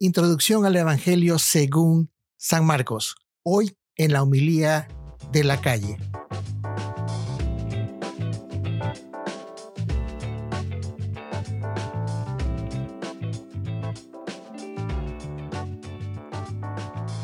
Introducción al Evangelio según San Marcos. Hoy en la humilía de la calle.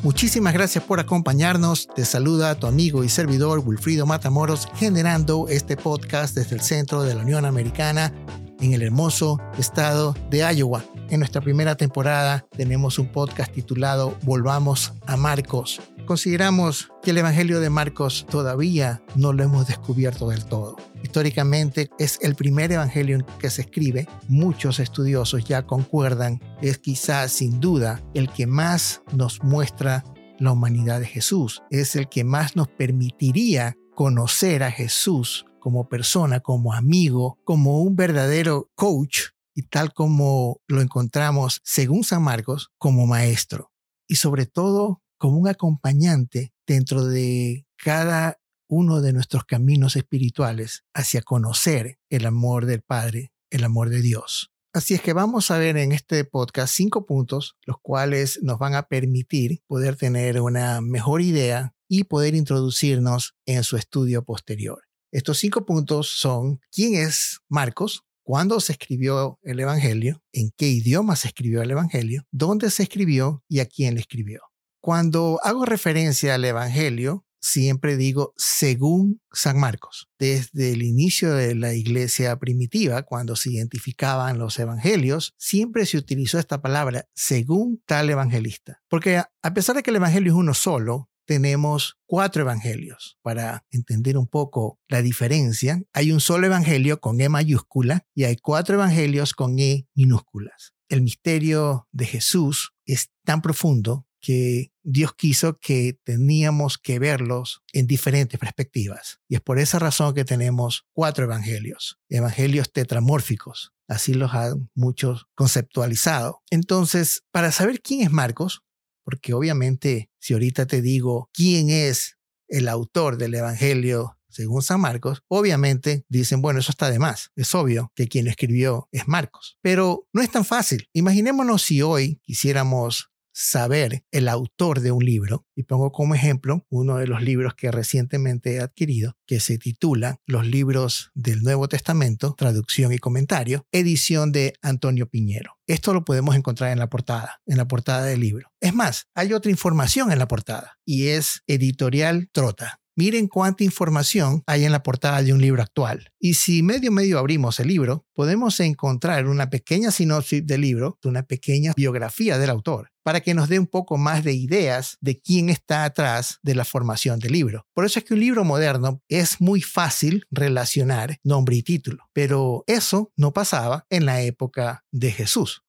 Muchísimas gracias por acompañarnos. Te saluda tu amigo y servidor Wilfrido Matamoros, generando este podcast desde el centro de la Unión Americana en el hermoso estado de Iowa. En nuestra primera temporada tenemos un podcast titulado Volvamos a Marcos. Consideramos que el Evangelio de Marcos todavía no lo hemos descubierto del todo. Históricamente es el primer Evangelio que se escribe. Muchos estudiosos ya concuerdan. Es quizás sin duda el que más nos muestra la humanidad de Jesús. Es el que más nos permitiría conocer a Jesús como persona, como amigo, como un verdadero coach y tal como lo encontramos según San Marcos como maestro y sobre todo como un acompañante dentro de cada uno de nuestros caminos espirituales hacia conocer el amor del Padre, el amor de Dios. Así es que vamos a ver en este podcast cinco puntos, los cuales nos van a permitir poder tener una mejor idea y poder introducirnos en su estudio posterior. Estos cinco puntos son quién es Marcos, cuándo se escribió el Evangelio, en qué idioma se escribió el Evangelio, dónde se escribió y a quién le escribió. Cuando hago referencia al Evangelio, siempre digo según San Marcos. Desde el inicio de la iglesia primitiva, cuando se identificaban los evangelios, siempre se utilizó esta palabra según tal evangelista. Porque a pesar de que el evangelio es uno solo, tenemos cuatro evangelios. Para entender un poco la diferencia, hay un solo evangelio con E mayúscula y hay cuatro evangelios con E minúsculas. El misterio de Jesús es tan profundo que Dios quiso que teníamos que verlos en diferentes perspectivas. Y es por esa razón que tenemos cuatro evangelios, evangelios tetramórficos. Así los han muchos conceptualizado. Entonces, para saber quién es Marcos, porque obviamente si ahorita te digo quién es el autor del Evangelio según San Marcos, obviamente dicen, bueno, eso está de más. Es obvio que quien escribió es Marcos. Pero no es tan fácil. Imaginémonos si hoy quisiéramos saber el autor de un libro. Y pongo como ejemplo uno de los libros que recientemente he adquirido, que se titula Los libros del Nuevo Testamento, traducción y comentario, edición de Antonio Piñero. Esto lo podemos encontrar en la portada, en la portada del libro. Es más, hay otra información en la portada y es editorial Trota. Miren cuánta información hay en la portada de un libro actual. Y si medio medio abrimos el libro, podemos encontrar una pequeña sinopsis del libro, una pequeña biografía del autor, para que nos dé un poco más de ideas de quién está atrás de la formación del libro. Por eso es que un libro moderno es muy fácil relacionar nombre y título, pero eso no pasaba en la época de Jesús.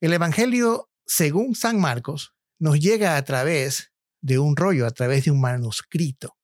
El Evangelio, según San Marcos, nos llega a través de un rollo, a través de un manuscrito.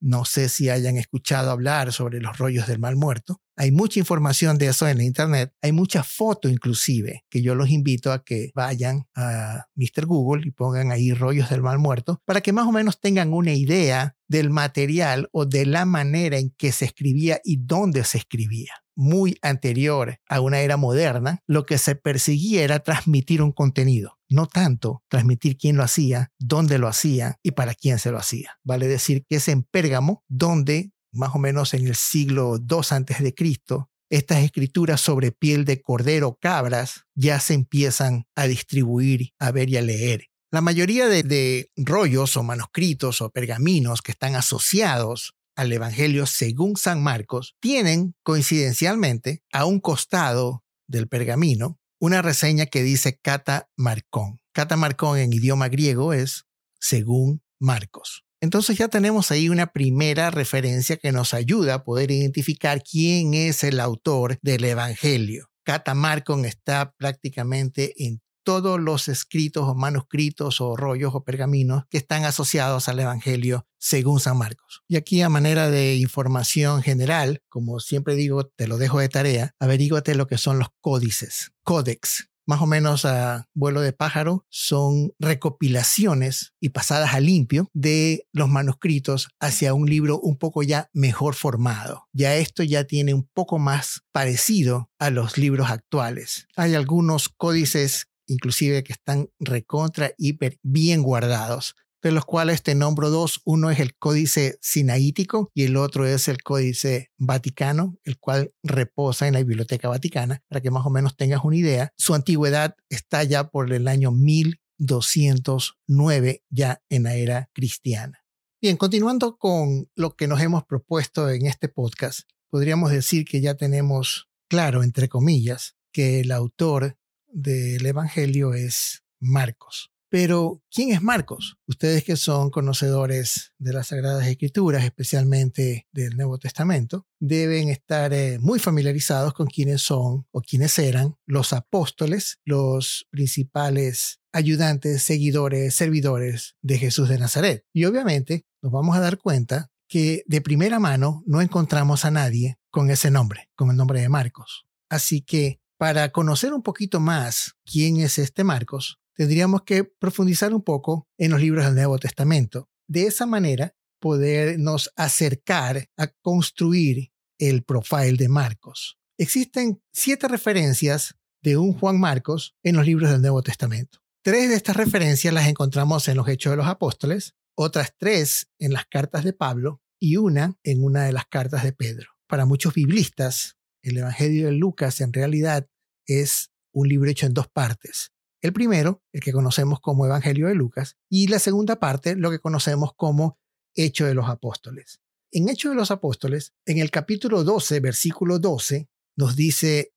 No sé si hayan escuchado hablar sobre los rollos del mal muerto. Hay mucha información de eso en la internet. Hay muchas fotos inclusive que yo los invito a que vayan a Mr. Google y pongan ahí rollos del mal muerto para que más o menos tengan una idea del material o de la manera en que se escribía y dónde se escribía muy anterior a una era moderna, lo que se perseguía era transmitir un contenido, no tanto transmitir quién lo hacía, dónde lo hacía y para quién se lo hacía. Vale decir que es en Pérgamo donde, más o menos en el siglo II antes de Cristo, estas escrituras sobre piel de cordero, cabras, ya se empiezan a distribuir, a ver y a leer. La mayoría de, de rollos o manuscritos o pergaminos que están asociados al Evangelio según San Marcos tienen coincidencialmente a un costado del pergamino una reseña que dice Cata Marcón. Cata Marcón en idioma griego es según Marcos. Entonces ya tenemos ahí una primera referencia que nos ayuda a poder identificar quién es el autor del Evangelio. Cata Marcón está prácticamente en todos los escritos o manuscritos o rollos o pergaminos que están asociados al Evangelio según San Marcos. Y aquí a manera de información general, como siempre digo, te lo dejo de tarea, averíguate lo que son los códices, códex. Más o menos a vuelo de pájaro son recopilaciones y pasadas a limpio de los manuscritos hacia un libro un poco ya mejor formado. Ya esto ya tiene un poco más parecido a los libros actuales. Hay algunos códices inclusive que están recontra, hiper, bien guardados de los cuales te nombro dos. Uno es el Códice Sinaítico y el otro es el Códice Vaticano, el cual reposa en la Biblioteca Vaticana, para que más o menos tengas una idea. Su antigüedad está ya por el año 1209, ya en la era cristiana. Bien, continuando con lo que nos hemos propuesto en este podcast, podríamos decir que ya tenemos claro, entre comillas, que el autor del Evangelio es Marcos. Pero, ¿quién es Marcos? Ustedes que son conocedores de las Sagradas Escrituras, especialmente del Nuevo Testamento, deben estar eh, muy familiarizados con quiénes son o quiénes eran los apóstoles, los principales ayudantes, seguidores, servidores de Jesús de Nazaret. Y obviamente nos vamos a dar cuenta que de primera mano no encontramos a nadie con ese nombre, con el nombre de Marcos. Así que para conocer un poquito más quién es este Marcos, tendríamos que profundizar un poco en los libros del Nuevo Testamento. De esa manera, podernos acercar a construir el profile de Marcos. Existen siete referencias de un Juan Marcos en los libros del Nuevo Testamento. Tres de estas referencias las encontramos en los Hechos de los Apóstoles, otras tres en las cartas de Pablo y una en una de las cartas de Pedro. Para muchos biblistas, el Evangelio de Lucas en realidad es un libro hecho en dos partes. El primero, el que conocemos como Evangelio de Lucas, y la segunda parte, lo que conocemos como Hecho de los Apóstoles. En Hecho de los Apóstoles, en el capítulo 12, versículo 12, nos dice,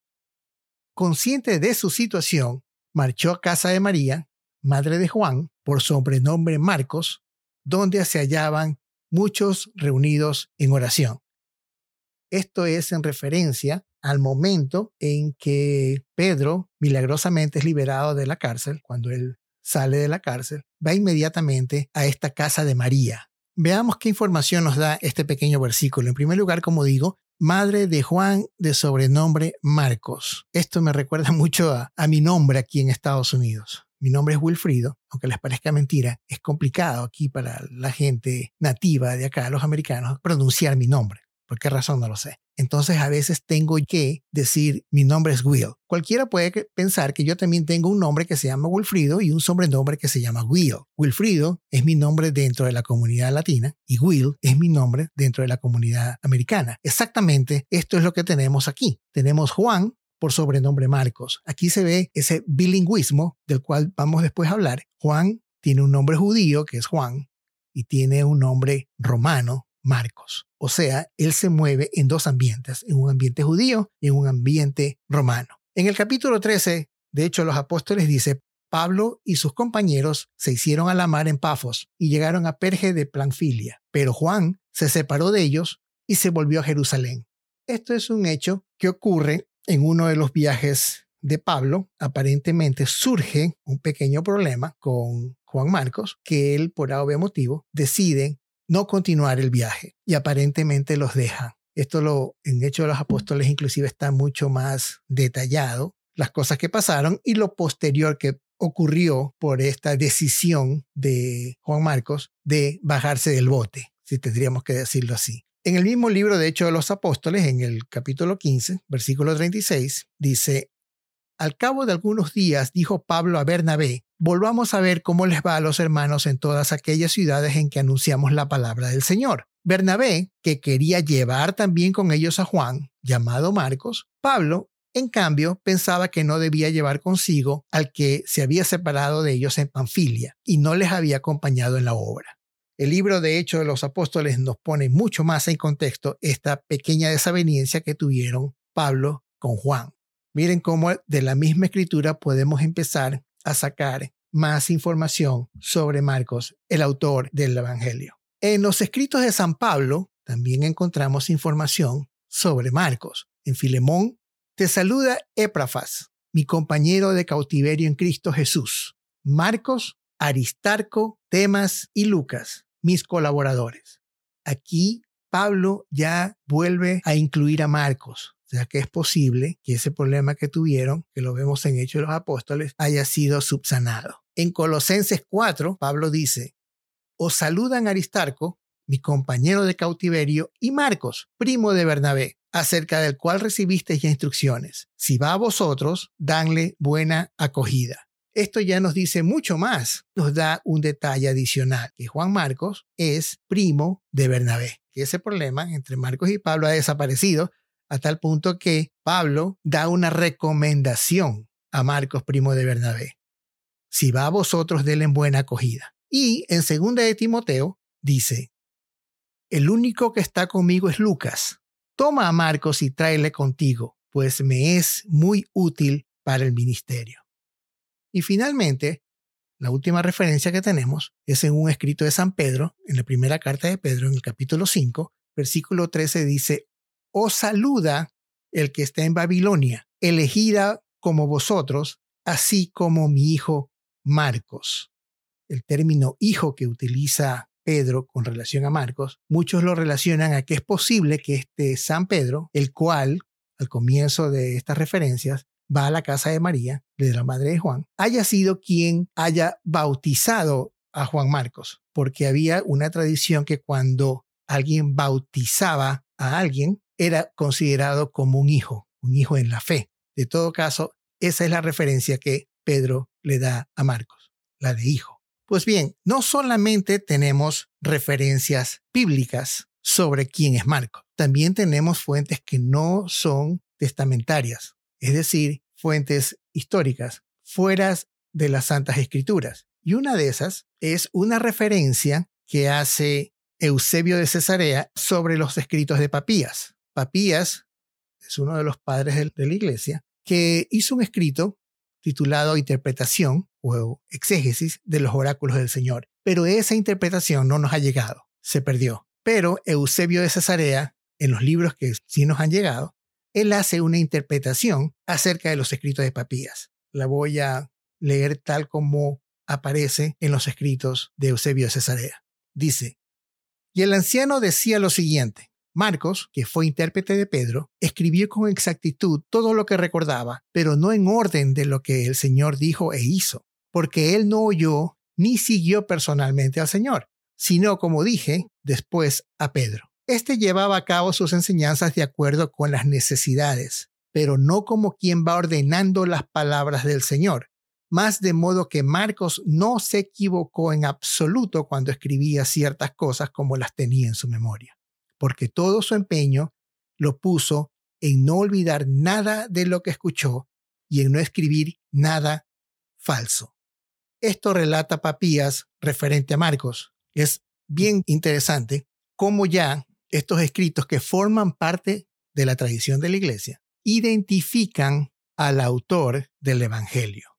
consciente de su situación, marchó a casa de María, madre de Juan, por sobrenombre Marcos, donde se hallaban muchos reunidos en oración. Esto es en referencia al momento en que Pedro milagrosamente es liberado de la cárcel, cuando él sale de la cárcel, va inmediatamente a esta casa de María. Veamos qué información nos da este pequeño versículo. En primer lugar, como digo, madre de Juan de sobrenombre Marcos. Esto me recuerda mucho a, mi nombre aquí en Estados Unidos. Mi nombre es Wilfrido, aunque les parezca mentira, es complicado aquí para la gente nativa de acá, los americanos, pronunciar mi nombre. ¿Por qué razón? No lo sé. Entonces a veces tengo que decir mi nombre es Will. Cualquiera puede pensar que yo también tengo un nombre que se llama Wilfrido y un sobrenombre que se llama Will. Wilfrido es mi nombre dentro de la comunidad latina y Will es mi nombre dentro de la comunidad americana. Exactamente esto es lo que tenemos aquí. Tenemos Juan por sobrenombre Marcos. Aquí se ve ese bilingüismo del cual vamos después a hablar. Juan tiene un nombre judío que es Juan y tiene un nombre romano Marcos. O sea, él se mueve en dos ambientes, en un ambiente judío y en un ambiente romano. En el capítulo 13, de hecho, los apóstoles dice, Pablo y sus compañeros se hicieron a la mar en Pafos y llegaron a Perge de Planfilia, pero Juan se separó de ellos y se volvió a Jerusalén. Esto es un hecho que ocurre en uno de los viajes de Pablo. Aparentemente surge un pequeño problema con Juan Marcos, que él, por obvio motivo, decide no continuar el viaje y aparentemente los deja. Esto lo, en Hecho de los Apóstoles inclusive está mucho más detallado, las cosas que pasaron y lo posterior que ocurrió por esta decisión de Juan Marcos de bajarse del bote, si tendríamos que decirlo así. En el mismo libro de Hecho de los Apóstoles, en el capítulo 15, versículo 36, dice, Al cabo de algunos días dijo Pablo a Bernabé, volvamos a ver cómo les va a los hermanos en todas aquellas ciudades en que anunciamos la palabra del Señor. Bernabé, que quería llevar también con ellos a Juan, llamado Marcos, Pablo, en cambio, pensaba que no debía llevar consigo al que se había separado de ellos en Panfilia y no les había acompañado en la obra. El libro de Hechos de los Apóstoles nos pone mucho más en contexto esta pequeña desaveniencia que tuvieron Pablo con Juan. Miren cómo de la misma escritura podemos empezar a sacar más información sobre Marcos, el autor del Evangelio. En los escritos de San Pablo también encontramos información sobre Marcos. En Filemón te saluda Éprafas, mi compañero de cautiverio en Cristo Jesús. Marcos, Aristarco, Temas y Lucas, mis colaboradores. Aquí Pablo ya vuelve a incluir a Marcos, sea que es posible que ese problema que tuvieron, que lo vemos en Hechos de los Apóstoles, haya sido subsanado. En Colosenses 4, Pablo dice, os saludan Aristarco, mi compañero de cautiverio, y Marcos, primo de Bernabé, acerca del cual recibisteis ya instrucciones. Si va a vosotros, danle buena acogida. Esto ya nos dice mucho más. Nos da un detalle adicional, que Juan Marcos es primo de Bernabé. Que ese problema entre Marcos y Pablo ha desaparecido a tal punto que Pablo da una recomendación a Marcos, primo de Bernabé. Si va a vosotros, denle buena acogida. Y en segunda de Timoteo dice, el único que está conmigo es Lucas. Toma a Marcos y tráele contigo, pues me es muy útil para el ministerio. Y finalmente, la última referencia que tenemos es en un escrito de San Pedro, en la primera carta de Pedro, en el capítulo 5, versículo 13 dice, Os saluda el que está en Babilonia, elegida como vosotros, así como mi hijo Marcos. El término hijo que utiliza Pedro con relación a Marcos, muchos lo relacionan a que es posible que este San Pedro, el cual, al comienzo de estas referencias, va a la casa de María, de la madre de Juan, haya sido quien haya bautizado a Juan Marcos, porque había una tradición que cuando alguien bautizaba a alguien, era considerado como un hijo, un hijo en la fe. De todo caso, esa es la referencia que Pedro le da a Marcos, la de hijo. Pues bien, no solamente tenemos referencias bíblicas sobre quién es Marcos, también tenemos fuentes que no son testamentarias, es decir, fuentes históricas, fuera de las Santas Escrituras. Y una de esas es una referencia que hace Eusebio de Cesarea sobre los escritos de Papías. Papías es uno de los padres de la iglesia que hizo un escrito titulado Interpretación o Exégesis de los oráculos del Señor. Pero esa interpretación no nos ha llegado, se perdió. Pero Eusebio de Cesarea, en los libros que sí nos han llegado, él hace una interpretación acerca de los escritos de Papías. La voy a leer tal como aparece en los escritos de Eusebio de Cesarea. Dice, y el anciano decía lo siguiente, Marcos, que fue intérprete de Pedro, escribió con exactitud todo lo que recordaba, pero no en orden de lo que el Señor dijo e hizo, porque él no oyó ni siguió personalmente al Señor, sino, como dije, después a Pedro. Este llevaba a cabo sus enseñanzas de acuerdo con las necesidades, pero no como quien va ordenando las palabras del Señor, más de modo que Marcos no se equivocó en absoluto cuando escribía ciertas cosas como las tenía en su memoria, porque todo su empeño lo puso en no olvidar nada de lo que escuchó y en no escribir nada falso. Esto relata Papías referente a Marcos. Es bien interesante cómo ya estos escritos que forman parte de la tradición de la iglesia identifican al autor del Evangelio.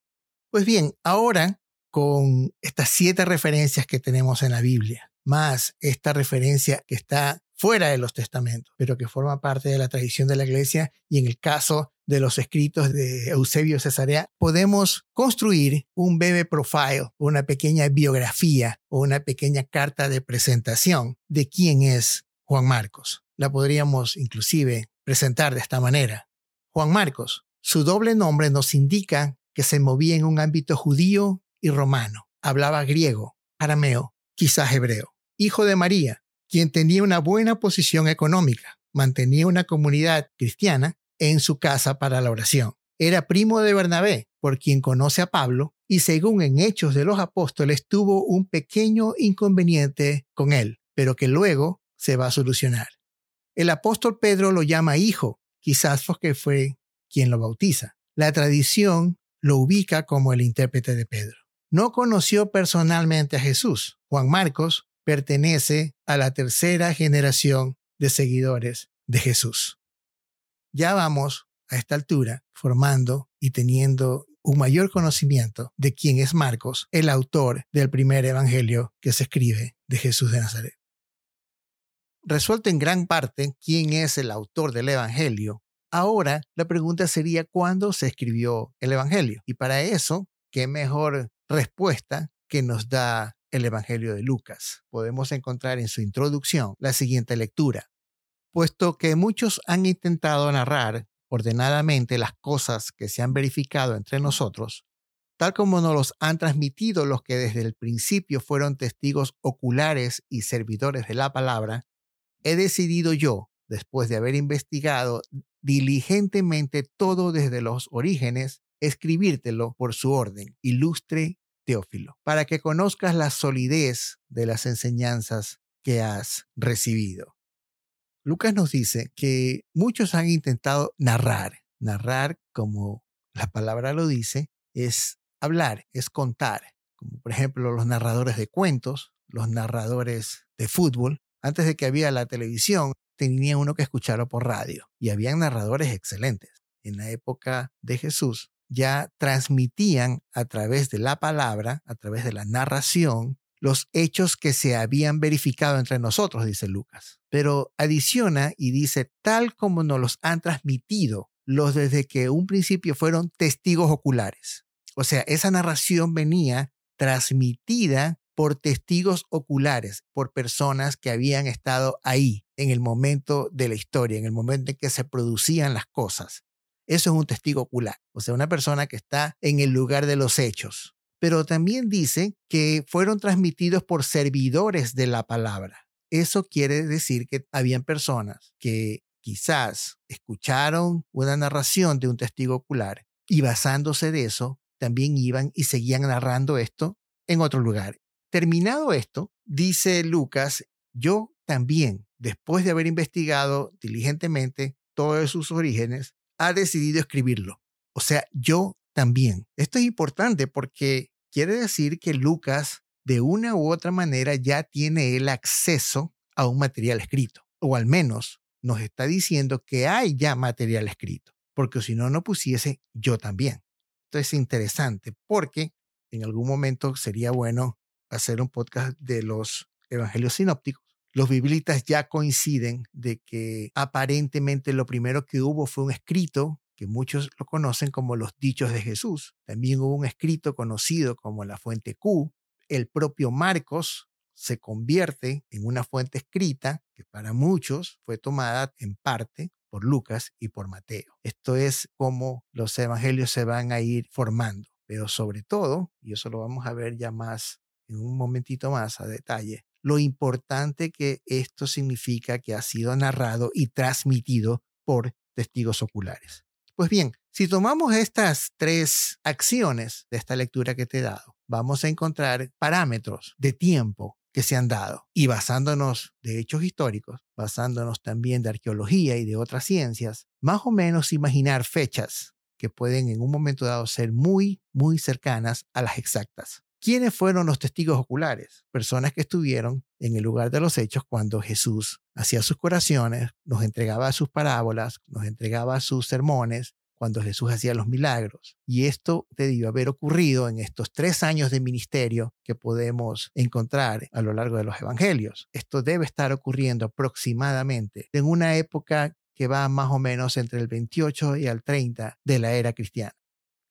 Pues bien, ahora con estas siete referencias que tenemos en la Biblia, más esta referencia que está fuera de los testamentos, pero que forma parte de la tradición de la iglesia, y en el caso de los escritos de Eusebio Cesarea, podemos construir un breve profile, una pequeña biografía o una pequeña carta de presentación de quién es Juan Marcos. La podríamos inclusive presentar de esta manera. Juan Marcos, su doble nombre nos indica que se movía en un ámbito judío y romano. Hablaba griego, arameo, quizás hebreo. Hijo de María, quien tenía una buena posición económica, mantenía una comunidad cristiana en su casa para la oración. Era primo de Bernabé, por quien conoce a Pablo, y según en Hechos de los Apóstoles tuvo un pequeño inconveniente con él, pero que luego se va a solucionar. El apóstol Pedro lo llama hijo, quizás porque fue quien lo bautiza. La tradición lo ubica como el intérprete de Pedro. No conoció personalmente a Jesús. Juan Marcos pertenece a la tercera generación de seguidores de Jesús. Ya vamos a esta altura formando y teniendo un mayor conocimiento de quién es Marcos, el autor del primer evangelio que se escribe de Jesús de Nazaret resuelto en gran parte quién es el autor del Evangelio, ahora la pregunta sería cuándo se escribió el Evangelio. Y para eso, ¿qué mejor respuesta que nos da el Evangelio de Lucas? Podemos encontrar en su introducción la siguiente lectura. Puesto que muchos han intentado narrar ordenadamente las cosas que se han verificado entre nosotros, tal como nos los han transmitido los que desde el principio fueron testigos oculares y servidores de la palabra, he decidido yo, después de haber investigado diligentemente todo desde los orígenes, escribírtelo por su orden, ilustre Teófilo, para que conozcas la solidez de las enseñanzas que has recibido. Lucas nos dice que muchos han intentado narrar. Narrar, como la palabra lo dice, es hablar, es contar. Como por ejemplo los narradores de cuentos, los narradores de fútbol. Antes de que había la televisión, tenía uno que escucharlo por radio y habían narradores excelentes. En la época de Jesús ya transmitían a través de la palabra, a través de la narración, los hechos que se habían verificado entre nosotros, dice Lucas. Pero adiciona y dice, tal como nos los han transmitido los desde que un principio fueron testigos oculares. O sea, esa narración venía transmitida por testigos oculares, por personas que habían estado ahí en el momento de la historia, en el momento en que se producían las cosas. Eso es un testigo ocular, o sea, una persona que está en el lugar de los hechos. Pero también dice que fueron transmitidos por servidores de la palabra. Eso quiere decir que habían personas que quizás escucharon una narración de un testigo ocular y basándose de eso, también iban y seguían narrando esto en otro lugar. Terminado esto, dice Lucas, yo también, después de haber investigado diligentemente todos sus orígenes, ha decidido escribirlo. O sea, yo también. Esto es importante porque quiere decir que Lucas, de una u otra manera, ya tiene el acceso a un material escrito, o al menos nos está diciendo que hay ya material escrito, porque si no, no pusiese yo también. Esto es interesante porque en algún momento sería bueno hacer un podcast de los evangelios sinópticos. Los biblitas ya coinciden de que aparentemente lo primero que hubo fue un escrito que muchos lo conocen como los dichos de Jesús. También hubo un escrito conocido como la fuente Q. El propio Marcos se convierte en una fuente escrita que para muchos fue tomada en parte por Lucas y por Mateo. Esto es como los evangelios se van a ir formando, pero sobre todo, y eso lo vamos a ver ya más en un momentito más a detalle, lo importante que esto significa que ha sido narrado y transmitido por testigos oculares. Pues bien, si tomamos estas tres acciones de esta lectura que te he dado, vamos a encontrar parámetros de tiempo que se han dado y basándonos de hechos históricos, basándonos también de arqueología y de otras ciencias, más o menos imaginar fechas que pueden en un momento dado ser muy, muy cercanas a las exactas. ¿Quiénes fueron los testigos oculares? Personas que estuvieron en el lugar de los hechos cuando Jesús hacía sus curaciones, nos entregaba sus parábolas, nos entregaba sus sermones, cuando Jesús hacía los milagros. Y esto debió haber ocurrido en estos tres años de ministerio que podemos encontrar a lo largo de los evangelios. Esto debe estar ocurriendo aproximadamente en una época que va más o menos entre el 28 y el 30 de la era cristiana.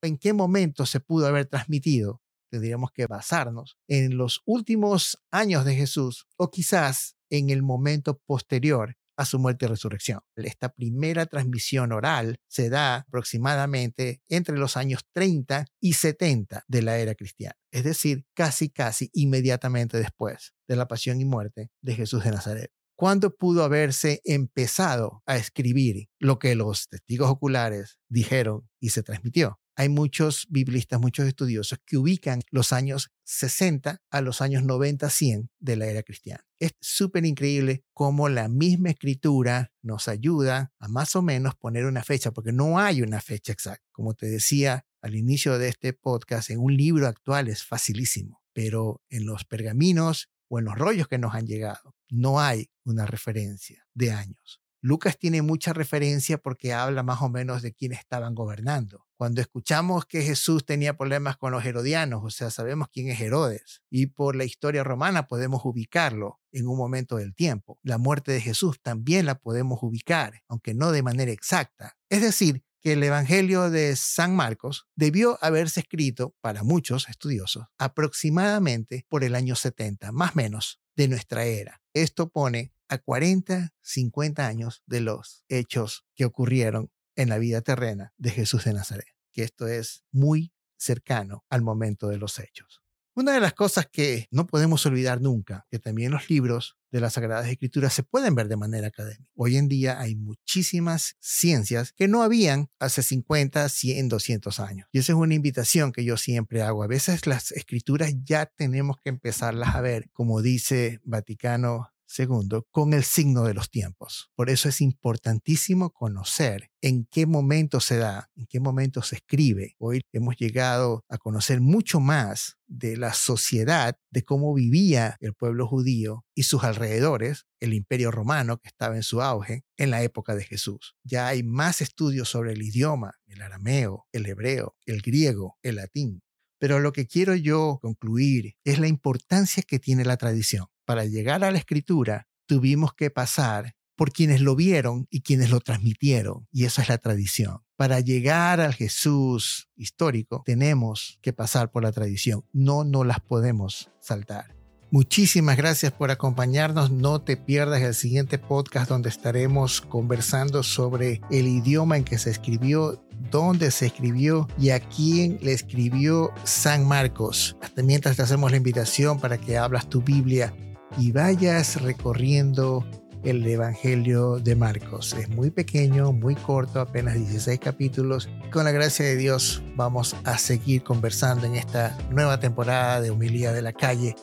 ¿En qué momento se pudo haber transmitido tendríamos que basarnos en los últimos años de Jesús o quizás en el momento posterior a su muerte y resurrección. Esta primera transmisión oral se da aproximadamente entre los años 30 y 70 de la era cristiana, es decir, casi, casi inmediatamente después de la pasión y muerte de Jesús de Nazaret. ¿Cuándo pudo haberse empezado a escribir lo que los testigos oculares dijeron y se transmitió? Hay muchos biblistas, muchos estudiosos que ubican los años 60 a los años 90, 100 de la era cristiana. Es súper increíble cómo la misma escritura nos ayuda a más o menos poner una fecha, porque no hay una fecha exacta. Como te decía al inicio de este podcast, en un libro actual es facilísimo, pero en los pergaminos o en los rollos que nos han llegado, no hay una referencia de años. Lucas tiene mucha referencia porque habla más o menos de quiénes estaban gobernando. Cuando escuchamos que Jesús tenía problemas con los herodianos, o sea, sabemos quién es Herodes, y por la historia romana podemos ubicarlo en un momento del tiempo. La muerte de Jesús también la podemos ubicar, aunque no de manera exacta. Es decir, que el Evangelio de San Marcos debió haberse escrito, para muchos estudiosos, aproximadamente por el año 70, más o menos, de nuestra era. Esto pone a 40, 50 años de los hechos que ocurrieron en la vida terrena de Jesús de Nazaret, que esto es muy cercano al momento de los hechos. Una de las cosas que no podemos olvidar nunca, que también los libros de las Sagradas Escrituras se pueden ver de manera académica. Hoy en día hay muchísimas ciencias que no habían hace 50, 100, 200 años. Y esa es una invitación que yo siempre hago. A veces las escrituras ya tenemos que empezarlas a ver, como dice Vaticano Segundo, con el signo de los tiempos. Por eso es importantísimo conocer en qué momento se da, en qué momento se escribe. Hoy hemos llegado a conocer mucho más de la sociedad, de cómo vivía el pueblo judío y sus alrededores, el imperio romano que estaba en su auge en la época de Jesús. Ya hay más estudios sobre el idioma, el arameo, el hebreo, el griego, el latín. Pero lo que quiero yo concluir es la importancia que tiene la tradición para llegar a la escritura, tuvimos que pasar por quienes lo vieron y quienes lo transmitieron. Y eso es la tradición. Para llegar al Jesús histórico, tenemos que pasar por la tradición. No no las podemos saltar. Muchísimas gracias por acompañarnos. No te pierdas el siguiente podcast donde estaremos conversando sobre el idioma en que se escribió, dónde se escribió y a quién le escribió San Marcos. Hasta mientras te hacemos la invitación para que hablas tu Biblia y vayas recorriendo el Evangelio de Marcos. Es muy pequeño, muy corto, apenas 16 capítulos. Con la gracia de Dios vamos a seguir conversando en esta nueva temporada de Humilía de la Calle,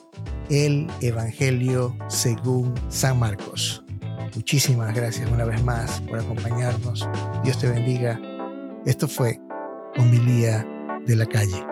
el Evangelio según San Marcos. Muchísimas gracias una vez más por acompañarnos. Dios te bendiga. Esto fue Humilía de la Calle.